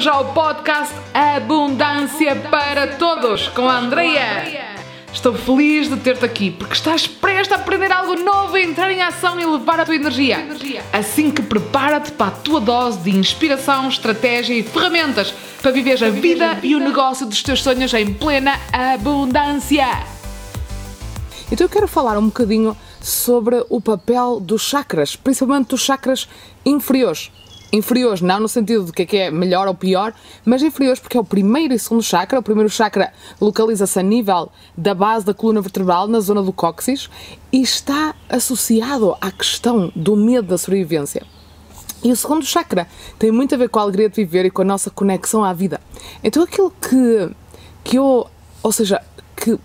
bem-vindos ao podcast Abundância para Todos com a Andreia. Estou feliz de ter-te aqui porque estás prestes a aprender algo novo, entrar em ação e levar a tua energia. Assim que prepara-te para a tua dose de inspiração, estratégia e ferramentas para viver a vida e o negócio dos teus sonhos em plena abundância. Então eu quero falar um bocadinho sobre o papel dos chakras, principalmente dos chakras inferiores. Inferiores, não no sentido de que é, que é melhor ou pior, mas inferiores porque é o primeiro e segundo chakra. O primeiro chakra localiza-se a nível da base da coluna vertebral, na zona do cóccix, e está associado à questão do medo da sobrevivência. E o segundo chakra tem muito a ver com a alegria de viver e com a nossa conexão à vida. Então aquilo que, que eu, ou seja, que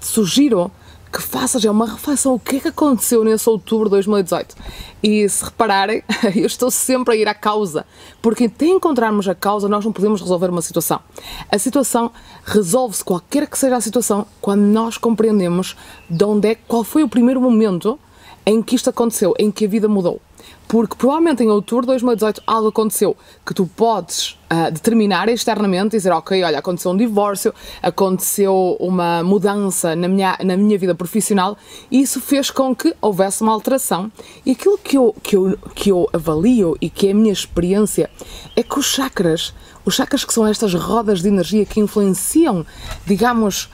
sugiro que faças? É uma reflexão. O que é que aconteceu nesse outubro de 2018 e se repararem eu estou sempre a ir à causa. Porque até encontrarmos a causa nós não podemos resolver uma situação. A situação resolve-se qualquer que seja a situação quando nós compreendemos de onde é qual foi o primeiro momento em que isto aconteceu em que a vida mudou porque provavelmente em outubro de 2018 algo aconteceu que tu podes uh, determinar externamente e dizer, ok, olha, aconteceu um divórcio, aconteceu uma mudança na minha, na minha vida profissional e isso fez com que houvesse uma alteração. E aquilo que eu, que, eu, que eu avalio e que é a minha experiência é que os chakras, os chakras que são estas rodas de energia que influenciam, digamos,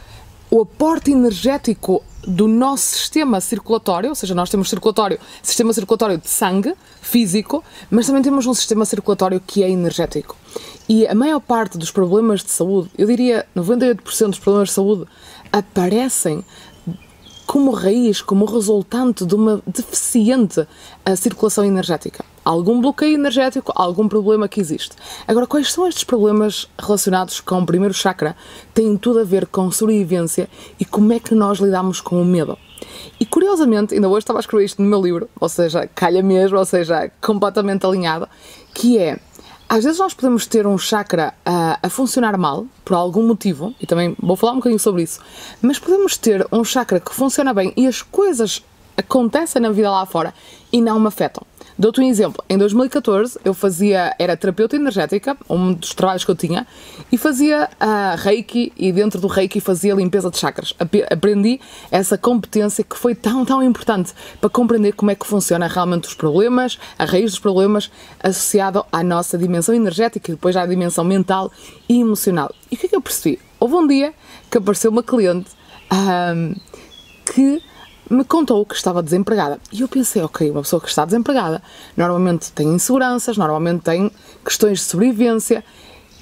o aporte energético do nosso sistema circulatório, ou seja, nós temos circulatório, sistema circulatório de sangue, físico, mas também temos um sistema circulatório que é energético. E a maior parte dos problemas de saúde, eu diria 98% dos problemas de saúde, aparecem como raiz, como resultante de uma deficiente circulação energética. Algum bloqueio energético, algum problema que existe. Agora, quais são estes problemas relacionados com o primeiro chakra? Têm tudo a ver com sobrevivência e como é que nós lidamos com o medo. E curiosamente, ainda hoje estava a escrever isto no meu livro, ou seja, calha mesmo, ou seja, completamente alinhado, que é às vezes nós podemos ter um chakra a, a, funcionar mal, por algum motivo, e também vou falar um bocadinho sobre isso, mas podemos ter um chakra que funciona bem e as coisas acontecem na vida lá fora e não me afetam. Dou-te um exemplo. Em 2014 eu fazia, era terapeuta energética, um dos trabalhos que eu tinha, e fazia uh, reiki e dentro do reiki fazia limpeza de chakras. Aprendi essa competência que foi tão, tão importante para compreender como é que funciona realmente os problemas, a raiz dos problemas associado à nossa dimensão energética e depois à dimensão mental e emocional. E o que é que eu percebi? Houve um dia que apareceu uma cliente um, que me contou que estava desempregada. E eu pensei, ok, uma pessoa que está desempregada normalmente tem inseguranças, normalmente tem questões de sobrevivência,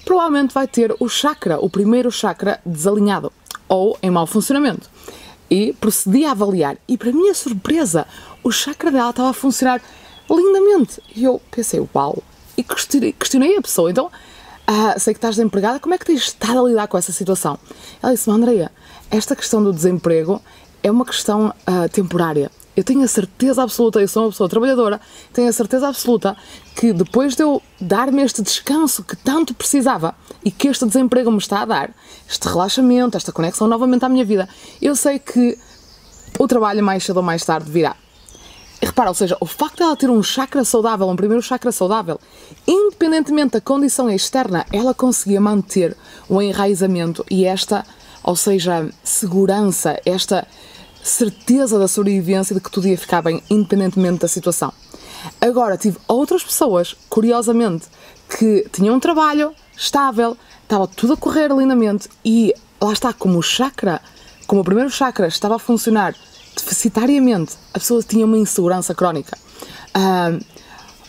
provavelmente vai ter o chakra, o primeiro chakra desalinhado ou em mau funcionamento. E procedi a avaliar, e para minha surpresa, o chakra dela estava a funcionar lindamente. E eu pensei, uau! E questionei a pessoa, então, ah, sei que estás desempregada, como é que tens estado a lidar com essa situação? Ela disse-me, Andreia, esta questão do desemprego é uma questão uh, temporária. Eu tenho a certeza absoluta, eu sou uma pessoa trabalhadora, tenho a certeza absoluta que depois de eu dar-me este descanso que tanto precisava e que este desemprego me está a dar, este relaxamento, esta conexão novamente à minha vida, eu sei que o trabalho mais cedo ou mais tarde virá. E repara, ou seja, o facto de ela ter um chakra saudável, um primeiro chakra saudável, independentemente da condição externa, ela conseguia manter o enraizamento e esta, ou seja, segurança, esta certeza da sobrevivência de que tudo ia ficar bem, independentemente da situação. Agora, tive outras pessoas, curiosamente, que tinham um trabalho estável, estava tudo a correr lindamente e lá está, como o chakra, como o primeiro chakra estava a funcionar deficitariamente, a pessoa tinha uma insegurança crónica. Uh,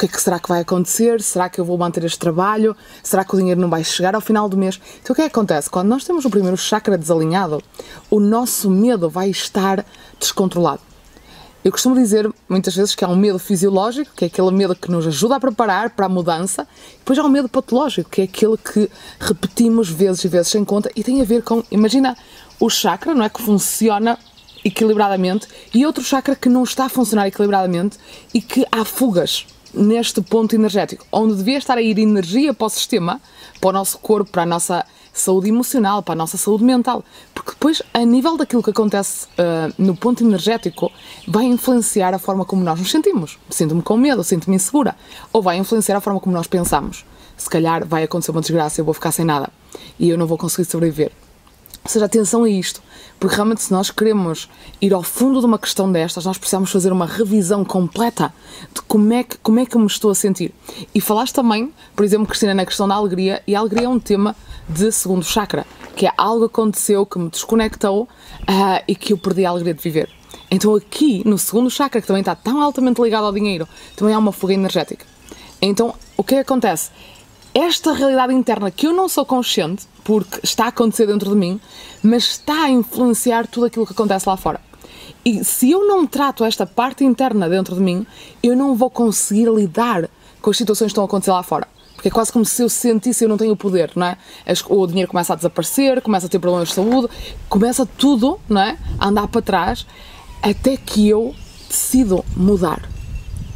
que é que será que vai acontecer? Será que eu vou manter este trabalho? Será que o dinheiro não vai chegar ao final do mês? Então o que é que acontece? Quando nós temos o primeiro chakra desalinhado, o nosso medo vai estar descontrolado. Eu costumo dizer muitas vezes que há um medo fisiológico, que é aquele medo que nos ajuda a preparar para a mudança, e depois há um medo patológico, que é aquele que repetimos vezes e vezes sem conta e tem a ver com, imagina, o chakra, não é? Que funciona equilibradamente e outro chakra que não está a funcionar equilibradamente e que há fugas neste ponto energético, onde devia estar a ir energia para o sistema, para o nosso corpo, para a nossa saúde emocional, para a nossa saúde mental. Porque depois, a nível daquilo que acontece uh, no ponto energético, vai influenciar a forma como nós nos sentimos. Sinto-me com medo, sinto-me insegura. Ou vai influenciar a forma como nós pensamos. se calhar vai acontecer uma desgraça, eu vou ficar sem nada e eu não vou conseguir sobreviver. Seja, atenção a isto, porque realmente se nós queremos ir ao fundo de uma questão destas, nós precisamos fazer uma revisão completa de como é que, como é que eu me estou a sentir. E falaste também, por exemplo, Cristina, na questão da alegria, e a alegria é um tema de segundo chakra, que é algo aconteceu que me desconectou uh, e que eu perdi a alegria de viver. Então aqui, no segundo chakra, que também está tão altamente ligado ao dinheiro, também há uma fuga energética. Então, o que, é que acontece? Esta realidade interna que eu não sou consciente, porque está a acontecer dentro de mim, mas está a influenciar tudo aquilo que acontece lá fora. E se eu não trato esta parte interna dentro de mim, eu não vou conseguir lidar com as situações que estão a acontecer lá fora. Porque é quase como se eu sentisse eu não tenho o poder, não é? O dinheiro começa a desaparecer, começa a ter problemas de saúde, começa tudo, não é? A andar para trás, até que eu decido mudar.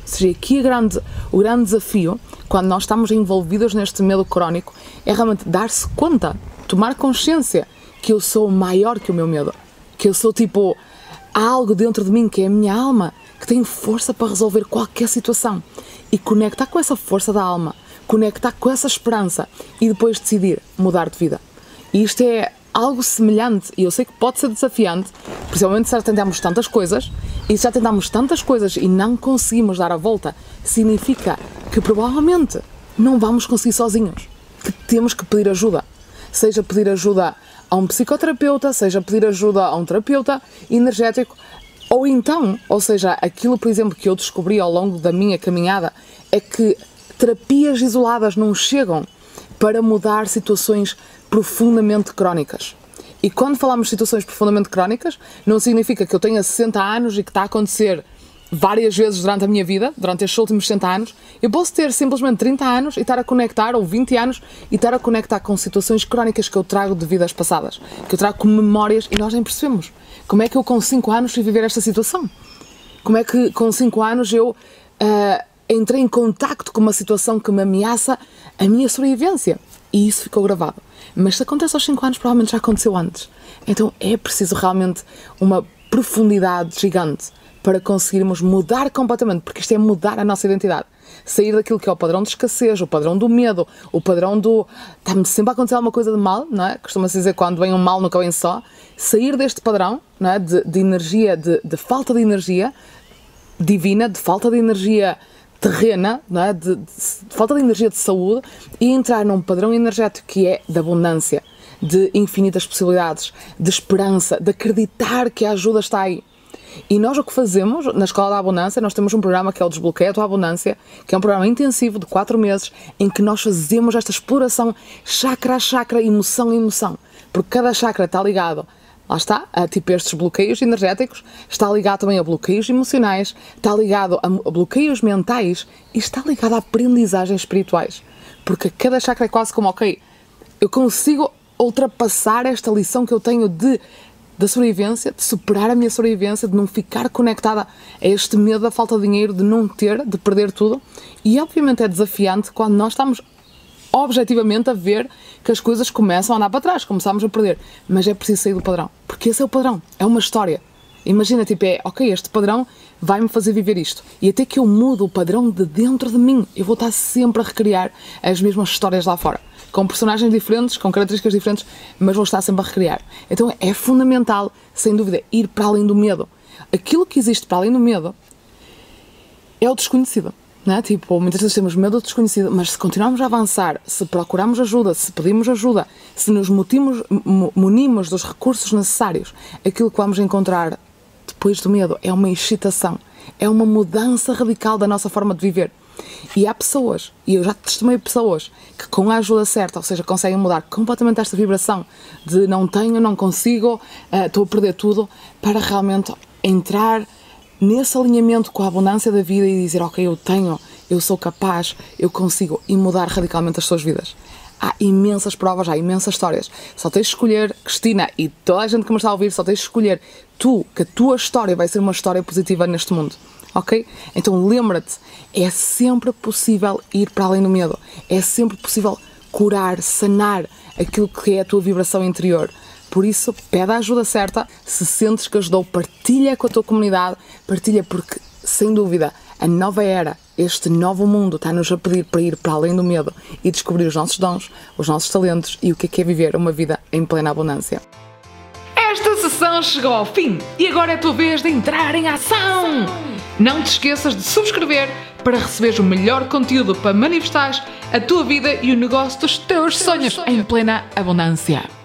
Seja, aqui grande, o grande desafio, quando nós estamos envolvidos neste medo crónico, é realmente dar-se conta, tomar consciência que eu sou maior que o meu medo. Que eu sou tipo, algo dentro de mim que é a minha alma, que tem força para resolver qualquer situação. E conectar com essa força da alma, conectar com essa esperança e depois decidir mudar de vida. E isto é algo semelhante, e eu sei que pode ser desafiante, principalmente se já tentamos tantas coisas, e se já tentamos tantas coisas e não conseguimos dar a volta, significa que provavelmente não vamos conseguir sozinhos, que temos que pedir ajuda. Seja pedir ajuda a um psicoterapeuta, seja pedir ajuda a um terapeuta energético, ou então, ou seja, aquilo, por exemplo, que eu descobri ao longo da minha caminhada é que terapias isoladas não chegam para mudar situações profundamente crónicas. E quando falamos de situações profundamente crónicas, não significa que eu tenha 60 anos e que está a acontecer várias vezes durante a minha vida, durante estes últimos 60 anos. Eu posso ter simplesmente 30 anos e estar a conectar, ou 20 anos, e estar a conectar com situações crónicas que eu trago de vidas passadas, que eu trago com memórias e nós nem percebemos. Como é que eu com 5 anos fui viver esta situação? Como é que com 5 anos eu uh, entrei em contacto com uma situação que me ameaça a minha sobrevivência? E isso ficou gravado. Mas se acontece aos 5 anos, provavelmente já aconteceu antes. Então é preciso realmente uma profundidade gigante para conseguirmos mudar completamente, porque isto é mudar a nossa identidade. Sair daquilo que é o padrão de escassez, o padrão do medo, o padrão do. Está-me sempre a acontecer alguma coisa de mal, não é? Costuma-se dizer quando vem um mal nunca vem só. Sair deste padrão não é? de, de energia, de, de falta de energia divina, de falta de energia terrena, é? de, de, de, falta de energia de saúde e entrar num padrão energético que é de abundância, de infinitas possibilidades, de esperança, de acreditar que a ajuda está aí. E nós o que fazemos na Escola da Abundância, nós temos um programa que é o Desbloqueio a Tua Abundância, que é um programa intensivo de 4 meses, em que nós fazemos esta exploração chakra a chakra, emoção a emoção. Porque cada chakra está ligado lá está, a tipo estes bloqueios energéticos, está ligado também a bloqueios emocionais, está ligado a bloqueios mentais e está ligado a aprendizagens espirituais. Porque cada chakra é quase como, ok, eu consigo ultrapassar esta lição que eu tenho de da sobrevivência, de superar a minha sobrevivência, de não ficar conectada a este medo da falta de dinheiro, de não ter, de perder tudo. E obviamente é desafiante quando nós estamos objetivamente a ver que as coisas começam a andar para trás, começamos a perder. Mas é preciso sair do padrão, porque esse é o padrão, é uma história. Imagina, tipo, é, ok, este padrão vai-me fazer viver isto. E até que eu mudo o padrão de dentro de mim, eu vou estar sempre a recriar as mesmas histórias lá fora. Com personagens diferentes, com características diferentes, mas vou estar sempre a recriar. Então é fundamental, sem dúvida, ir para além do medo. Aquilo que existe para além do medo é o desconhecido. Não é? Tipo, muitas vezes temos medo do desconhecido, mas se continuarmos a avançar, se procurarmos ajuda, se pedimos ajuda, se nos mutimos, munimos dos recursos necessários, aquilo que vamos encontrar depois do medo é uma excitação, é uma mudança radical da nossa forma de viver. E há pessoas, e eu já testemunhei pessoas, que com a ajuda certa, ou seja, conseguem mudar completamente esta vibração de não tenho, não consigo, uh, estou a perder tudo, para realmente entrar nesse alinhamento com a abundância da vida e dizer, ok, eu tenho, eu sou capaz, eu consigo, e mudar radicalmente as suas vidas. Há imensas provas, há imensas histórias. Só tens de escolher, Cristina e toda a gente que me está a ouvir, só tens de escolher tu, que a tua história vai ser uma história positiva neste mundo. Ok? Então lembra-te, é sempre possível ir para além do medo. É sempre possível curar, sanar aquilo que é a tua vibração interior. Por isso, pede a ajuda certa. Se sentes que ajudou, partilha com a tua comunidade, partilha porque, sem dúvida, A nova era, este novo mundo está-nos a pedir para ir para além do medo e descobrir os nossos dons, os nossos talentos e o que é, que é viver uma vida em plena abundância. Esta sessão chegou ao fim e agora é a tua vez de entrar em ação! Não te esqueças de subscrever para receberes o melhor conteúdo para manifestares a tua vida e o negócio dos teus sonhos em plena abundância.